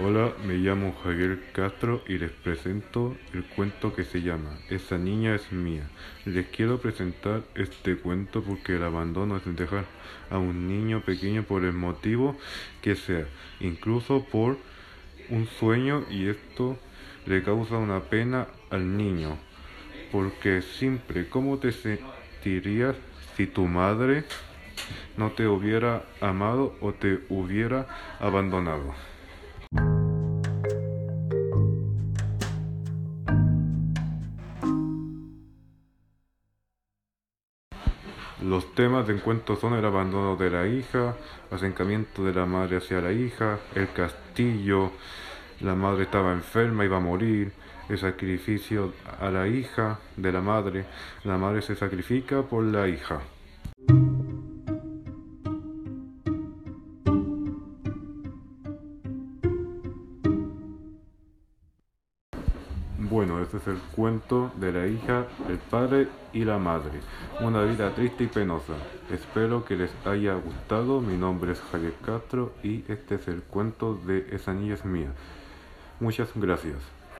Hola, me llamo Javier Castro y les presento el cuento que se llama Esa niña es mía. Les quiero presentar este cuento porque el abandono es dejar a un niño pequeño por el motivo que sea, incluso por un sueño y esto le causa una pena al niño. Porque siempre, ¿cómo te sentirías si tu madre no te hubiera amado o te hubiera abandonado? Los temas de encuentro son el abandono de la hija, acercamiento de la madre hacia la hija, el castillo, la madre estaba enferma, iba a morir, el sacrificio a la hija de la madre, la madre se sacrifica por la hija. Bueno, este es el cuento de la hija, el padre y la madre. Una vida triste y penosa. Espero que les haya gustado. Mi nombre es Javier Castro y este es el cuento de Esa niña es mía. Muchas gracias.